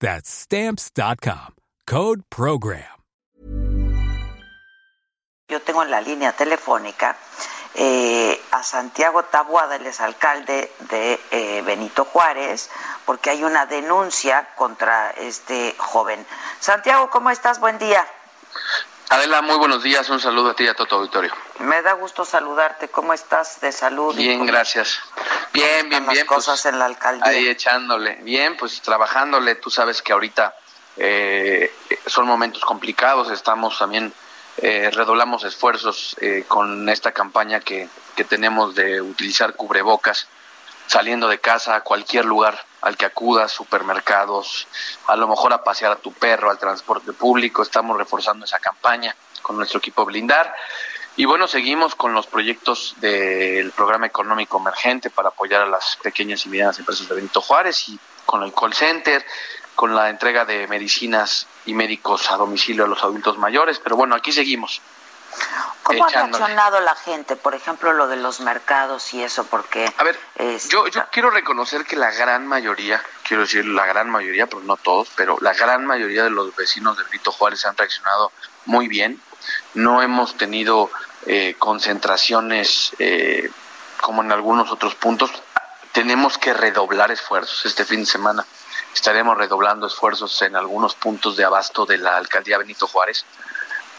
That's Stamps.com. Code Program. Yo tengo en la línea telefónica eh, a Santiago Tabuada, él es alcalde de eh, Benito Juárez, porque hay una denuncia contra este joven. Santiago, ¿cómo estás? Buen día. Adela, muy buenos días. Un saludo a ti y a todo tu auditorio. Me da gusto saludarte. ¿Cómo estás de salud? Bien, gracias. Bien, bien, bien. Las cosas en la alcaldía. Ahí echándole. Bien, pues trabajándole. Tú sabes que ahorita eh, son momentos complicados. Estamos también, eh, redoblamos esfuerzos eh, con esta campaña que, que tenemos de utilizar cubrebocas saliendo de casa a cualquier lugar al que acudas, supermercados, a lo mejor a pasear a tu perro, al transporte público. Estamos reforzando esa campaña con nuestro equipo Blindar. Y bueno, seguimos con los proyectos del programa económico emergente para apoyar a las pequeñas y medianas empresas de Benito Juárez y con el call center, con la entrega de medicinas y médicos a domicilio a los adultos mayores. Pero bueno, aquí seguimos. ¿Cómo ha reaccionado la gente? Por ejemplo, lo de los mercados y eso, porque... A ver, yo, yo quiero reconocer que la gran mayoría, quiero decir la gran mayoría, pero no todos, pero la gran mayoría de los vecinos de Benito Juárez han reaccionado muy bien. No hemos tenido eh, concentraciones eh, como en algunos otros puntos. Tenemos que redoblar esfuerzos este fin de semana. Estaremos redoblando esfuerzos en algunos puntos de abasto de la alcaldía Benito Juárez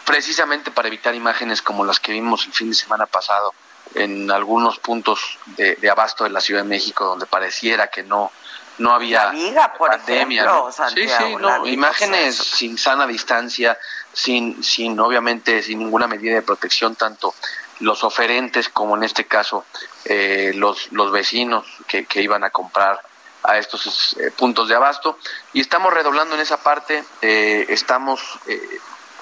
precisamente para evitar imágenes como las que vimos el fin de semana pasado en algunos puntos de, abasto de la Ciudad de México donde pareciera que no no había pandemia, sí, sí, no, imágenes sin sana distancia, sin sin obviamente sin ninguna medida de protección tanto los oferentes como en este caso eh, los los vecinos que, que iban a comprar a estos eh, puntos de abasto. Y estamos redoblando en esa parte eh, estamos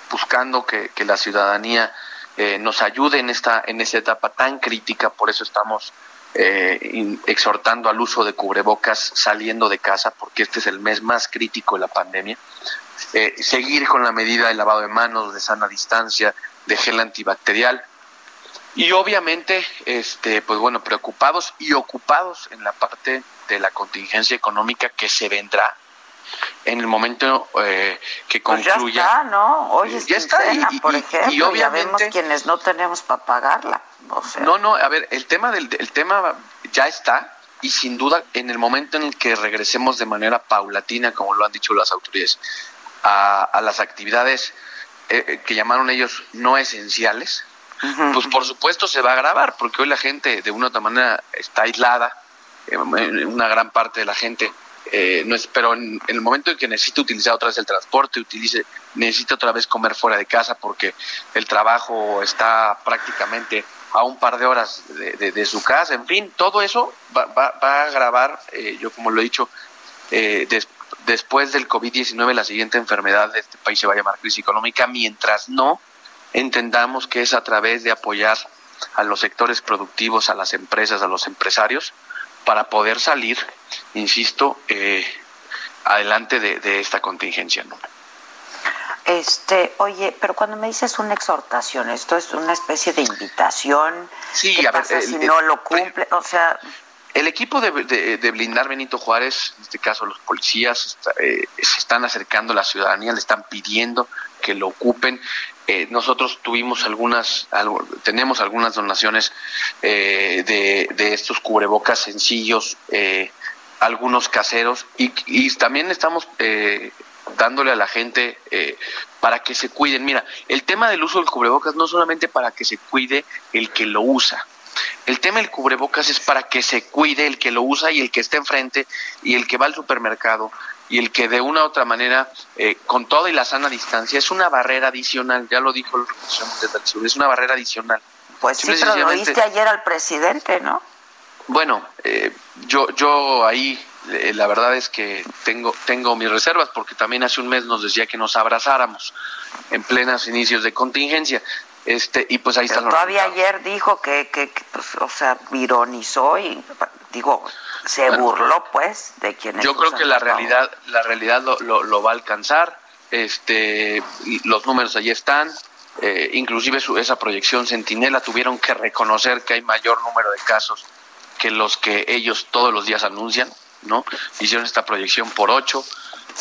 buscando que, la ciudadanía eh, nos ayude en esta en esta etapa tan crítica, por eso estamos eh, exhortando al uso de cubrebocas saliendo de casa, porque este es el mes más crítico de la pandemia. Eh, seguir con la medida de lavado de manos, de sana distancia, de gel antibacterial. Y obviamente, este, pues bueno, preocupados y ocupados en la parte de la contingencia económica que se vendrá en el momento eh, que concluya. Pues ya está, ¿no? Hoy es ya está, y, por ejemplo, y obviamente, quienes no tenemos para pagarla. No, no, a ver, el tema del el tema ya está y sin duda en el momento en el que regresemos de manera paulatina, como lo han dicho las autoridades, a, las actividades eh, eh, que llamaron ellos no esenciales, pues por supuesto se va a agravar, porque hoy la gente de una u otra manera está aislada, una gran parte de la gente eh, no es, pero en, el momento en que necesita utilizar otra vez el transporte, utilice, necesita otra vez comer fuera de casa porque el trabajo está prácticamente a un par de horas de, su casa, en fin, todo eso va, a agravar, eh, yo como lo he dicho, eh, después del COVID-19 la siguiente enfermedad de este país se va a llamar crisis económica, mientras no entendamos que es a través de apoyar a los sectores productivos, a las empresas, a los empresarios, para poder salir, insisto, eh, adelante de, esta contingencia. ¿no? Este, oye, pero cuando me dices una exhortación, esto es una especie de invitación. Sí, ¿Qué pasa si no lo cumple? O sea, el equipo de, de, blindar Benito Juárez, en este caso los policías, eh, se están acercando a la ciudadanía, le están pidiendo que lo ocupen. Eh, nosotros tuvimos algunas, tenemos algunas donaciones eh, de, estos cubrebocas sencillos, algunos caseros, y, también estamos dándole a la gente eh, para que se cuiden. Mira, el tema del uso del cubrebocas no solamente para que se cuide el que lo usa. El tema del cubrebocas es para que se cuide el que lo usa y el que está enfrente y el que va al supermercado y el que de una u otra manera, eh, con toda y la sana distancia, es una barrera adicional, ya lo dijo el Sur, es una barrera adicional. Pues sí, pero lo oíste ayer al presidente, ¿no? Bueno, eh, yo, yo ahí eh, la verdad es que tengo, tengo mis reservas porque también hace un mes nos decía que nos abrazáramos en plenos inicios de contingencia. Este, y pues ahí está. Todavía ayer dijo que, que, pues, o sea, ironizó y digo, se burló pues de quienes. Yo creo que la realidad, la realidad lo, lo, va a alcanzar. Este, los números ahí están. Eh, inclusive su, esa proyección Centinela tuvieron que reconocer que hay mayor número de casos que los que ellos todos los días anuncian. ¿no? Hicieron esta proyección por 8.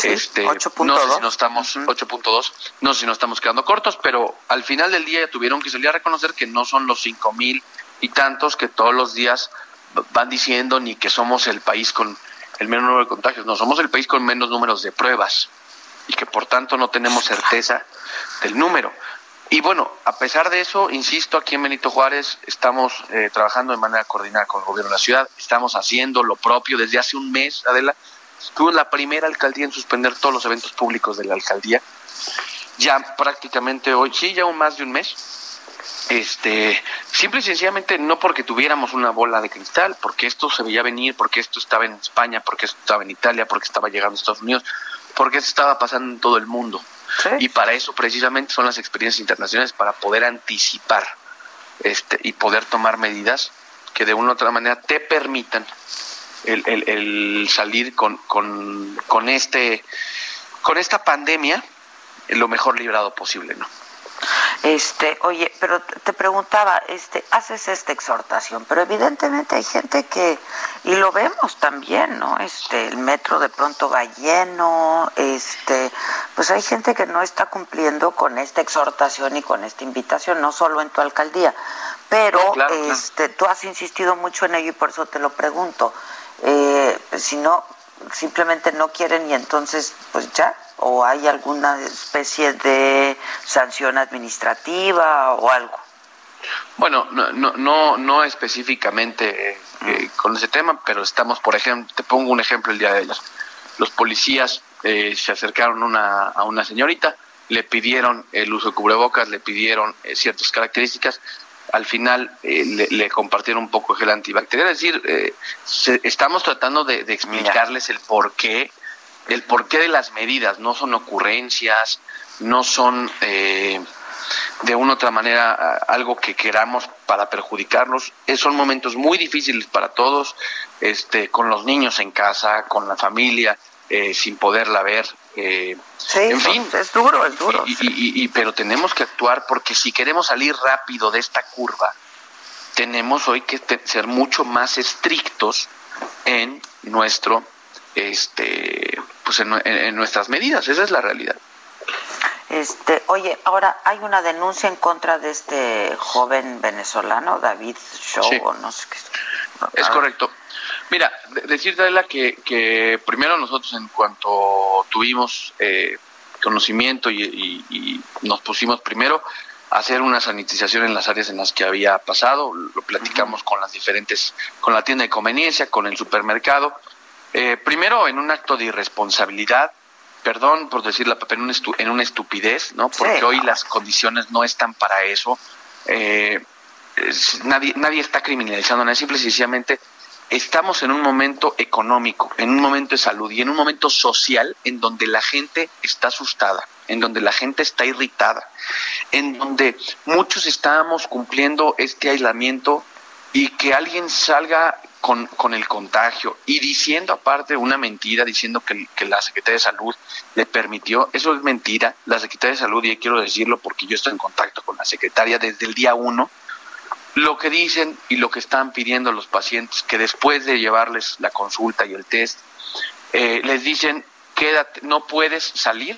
este, no sé si no estamos, 8.2, no sé si nos estamos quedando cortos, pero al final del día tuvieron que salir a reconocer que no son los cinco mil y tantos que todos los días van diciendo ni que somos el país con el menor número de contagios, no, somos el país con menos números de pruebas y que por tanto no tenemos certeza del número. Y bueno, a pesar de eso, insisto, aquí en Benito Juárez estamos eh, trabajando de manera coordinada con el gobierno de la ciudad, estamos haciendo lo propio desde hace un mes, Adela. Fuimos la primera alcaldía en suspender todos los eventos públicos de la alcaldía. Ya prácticamente hoy, sí, ya un más de un mes. Este, simple y sencillamente no porque tuviéramos una bola de cristal, porque esto se veía venir, porque esto estaba en España, porque esto estaba en Italia, porque estaba llegando a Estados Unidos, porque esto estaba pasando en todo el mundo. Y para eso precisamente son las experiencias internacionales, para poder anticipar este, y poder tomar medidas que de una u otra manera te permitan el, el, salir con, con, con, este, con esta pandemia lo mejor librado posible, ¿no? Este, oye, pero te preguntaba, este, haces esta exhortación, pero evidentemente hay gente que, y lo vemos también, ¿no? Este, el metro de pronto va lleno, este, pues hay gente que no está cumpliendo con esta exhortación y con esta invitación, no solo en tu alcaldía, pero este, tú has insistido mucho en ello y por eso te lo pregunto. Eh, si no, simplemente no quieren y entonces, pues ya, o hay alguna especie de sanción administrativa o algo? Bueno, no, no, no, no específicamente eh, eh, con ese tema, pero estamos, por ejemplo, te pongo un ejemplo el día de ayer. Los policías eh, se acercaron una, a una señorita, le pidieron el uso de cubrebocas, le pidieron ciertas características, al final le, compartieron un poco gel antibacterial. Es decir, estamos tratando de, de explicarles el por qué el porqué de las medidas, no son ocurrencias, no son eh, de una u otra manera algo que queramos para perjudicarnos. Eh, son momentos muy difíciles para todos, este, con los niños en casa, con la familia, eh, sin poderla ver. sí, en fin, es duro, es duro. Y, pero tenemos que actuar porque si queremos salir rápido de esta curva, tenemos hoy que ser mucho más estrictos en nuestro este pues en, nuestras medidas, esa es la realidad. Este, oye, ahora hay una denuncia en contra de este joven venezolano, David Show, no sé qué. Es correcto. Mira, decirte que, que primero nosotros en cuanto tuvimos eh, conocimiento y, nos pusimos primero a hacer una sanitización en las áreas en las que había pasado, lo platicamos con las diferentes, con la tienda de conveniencia, con el supermercado, eh, primero, en un acto de irresponsabilidad, perdón por decirlo, en, en una estupidez, ¿no? Porque hoy las condiciones no están para eso. Eh, nadie, nadie está criminalizando nada, simple y sencillamente estamos en un momento económico, en un momento de salud y en un momento social en donde la gente está asustada, en donde la gente está irritada, en donde muchos estábamos cumpliendo este aislamiento y que alguien salga con, con el contagio y diciendo aparte una mentira, diciendo que, la Secretaría de Salud le permitió, eso es mentira, la Secretaría de Salud, y quiero decirlo porque yo estoy en contacto con la secretaria desde el día uno, lo que dicen y lo que están pidiendo los pacientes, que después de llevarles la consulta y el test, eh, les dicen, quédate, no puedes salir,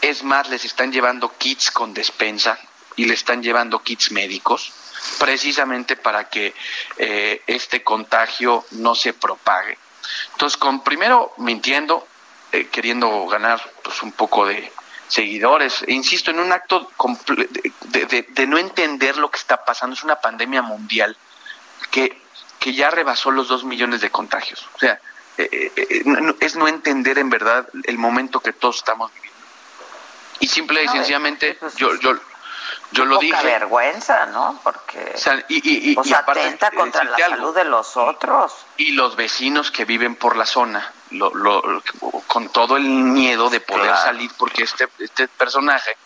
es más, les están llevando kits con despensa y le están llevando kits médicos precisamente para que eh, este contagio no se propague. Entonces, con primero mintiendo, eh, queriendo ganar pues un poco de seguidores. E insisto, en un acto de, no entender lo que está pasando. Es una pandemia mundial que, que ya rebasó los dos millones de contagios. O sea, eh, eh, es no entender en verdad el momento que todos estamos viviendo. Y simple y sencillamente, yo, yo, yo lo dije. vergüenza, ¿no? Porque. y, y, atenta contra la salud de los otros. Y los vecinos que viven por la zona, lo, lo, con todo el miedo de poder salir, porque este, este personaje.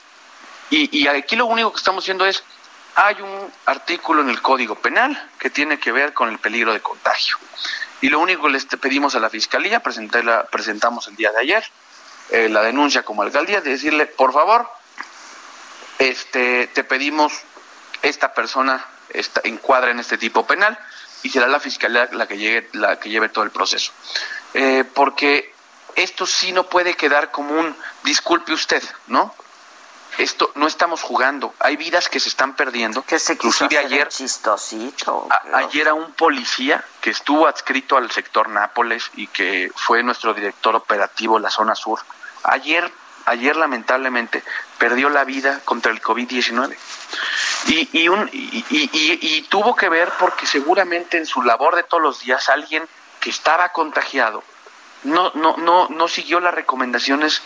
Y, y aquí lo único que estamos haciendo es. Hay un artículo en el Código Penal que tiene que ver con el peligro de contagio. Y lo único que les pedimos a la Fiscalía, la, presentamos el día de ayer, eh, la denuncia como alcaldía, de decirle, por favor, este, te pedimos esta persona esta, encuadra en este tipo penal y será la fiscalía la que llegue, la que lleve todo el proceso. Eh, porque esto sí no puede quedar como un disculpe usted, ¿no? Esto no estamos jugando, hay vidas que se están perdiendo. Que se Inclusive ayer, chistosito, ayer a un policía que estuvo adscrito al sector Nápoles y que fue nuestro director operativo en la zona sur. Ayer ayer lamentablemente perdió la vida contra el COVID-19. Y, y, y, y, tuvo que ver porque seguramente en su labor de todos los días alguien que estaba contagiado no, no, no, no siguió las recomendaciones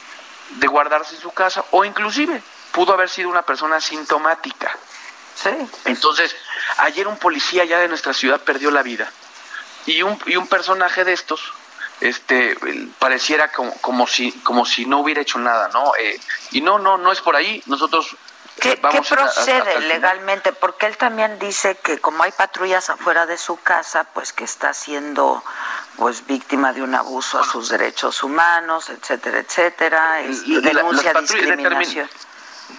de guardarse en su casa o inclusive pudo haber sido una persona sintomática. Sí. Entonces, ayer un policía ya de nuestra ciudad perdió la vida y un, y un personaje de estos este pareciera como, como si como si no hubiera hecho nada no eh, y no no no es por ahí nosotros ¿Qué, ¿qué procede legalmente? Porque él también dice que como hay patrullas afuera de su casa, pues que está siendo pues víctima de un abuso a sus derechos humanos, etcétera, etcétera, y denuncia discriminación.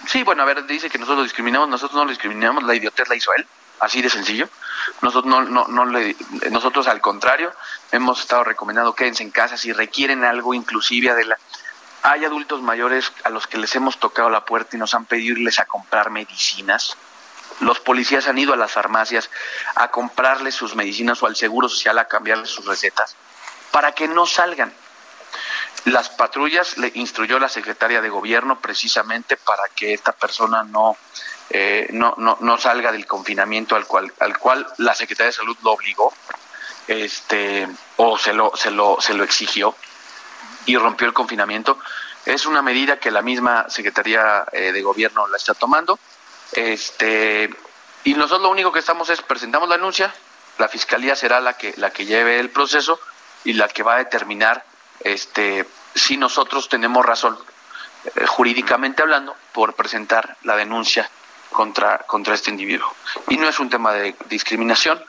Sí, bueno, a ver, dice que nosotros lo discriminamos, nosotros no lo discriminamos, la idiotez la hizo él así de sencillo. Nosotros no, no, no le, nosotros al contrario hemos estado recomendando quédense en casa si requieren algo, inclusive de la hay adultos mayores a los que les hemos tocado la puerta y nos han pedido irles a comprar medicinas. Los policías han ido a las farmacias a comprarles sus medicinas o al Seguro Social a cambiarles sus recetas para que no salgan. Las patrullas le instruyó la secretaria de gobierno precisamente para que esta persona no, eh, no, no, no, salga del confinamiento al cual, al cual la Secretaría de Salud lo obligó este, o se lo, se, lo, se lo exigió y rompió el confinamiento. Es una medida que la misma Secretaría eh, de Gobierno la está tomando. Este, y nosotros lo único que estamos es presentamos la denuncia, la Fiscalía será la que, la que lleve el proceso y la que va a determinar este, si nosotros tenemos razón, eh, jurídicamente hablando, por presentar la denuncia contra, contra este individuo. Y no es un tema de discriminación,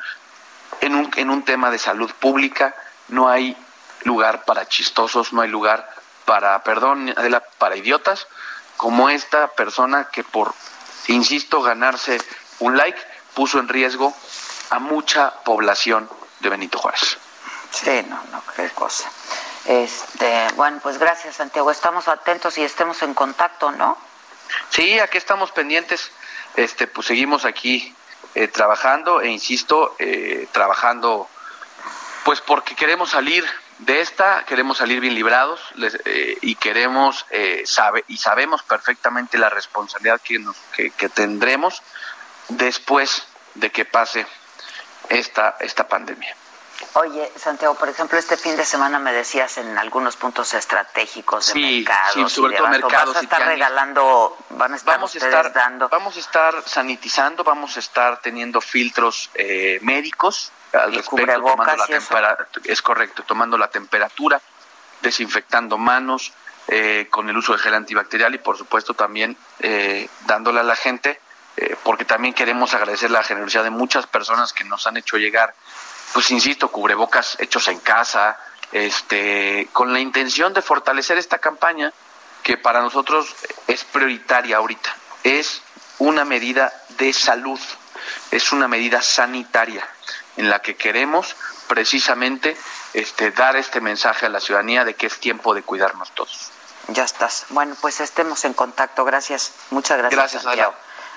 en un, en un tema de salud pública no hay lugar para chistosos, no hay lugar para, perdón, para idiotas, como esta persona que por, insisto, ganarse un like, puso en riesgo a mucha población de Benito Juárez. Sí, no, no, qué cosa. Este, bueno, pues gracias Santiago, estamos atentos y estemos en contacto, ¿no? Sí, aquí estamos pendientes, este, pues seguimos aquí eh, trabajando e insisto, eh, trabajando, pues porque queremos salir de esta, queremos salir bien librados eh, y queremos sabe y sabemos perfectamente la responsabilidad que, nos, que, que tendremos después de que pase esta esta pandemia. Oye, Santiago, por ejemplo, este fin de semana me decías en algunos puntos estratégicos de mercados. Sí, sobre todo mercados. Vas a estar regalando, van a estar vamos a estar, dando. Vamos a estar sanitizando, vamos a estar teniendo filtros eh, médicos al respecto, tomando la temperatura, es correcto, tomando la temperatura, desinfectando manos, eh, con el uso de gel antibacterial y por supuesto también eh, dándole a la gente, eh, porque también queremos agradecer la generosidad de muchas personas que nos han hecho llegar pues insisto, cubrebocas hechos en casa, este, con la intención de fortalecer esta campaña que para nosotros es prioritaria ahorita. Es una medida de salud, es una medida sanitaria en la que queremos precisamente este, dar este mensaje a la ciudadanía de que es tiempo de cuidarnos todos. Ya estás. Bueno, pues estemos en contacto. Gracias. Muchas gracias. Gracias, Santiago.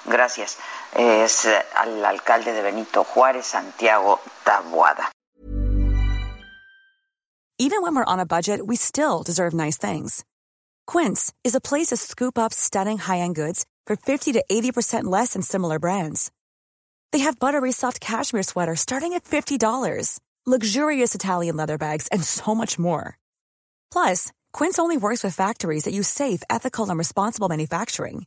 Gracias. Es al alcalde de Benito Juárez, Santiago Tabuada. Even when we're on a budget, we still deserve nice things. Quince is a place to scoop up stunning high-end goods for 50 to 80% less than similar brands. They have buttery soft cashmere sweaters starting at $50, luxurious Italian leather bags, and so much more. Plus, Quince only works with factories that use safe, ethical, and responsible manufacturing.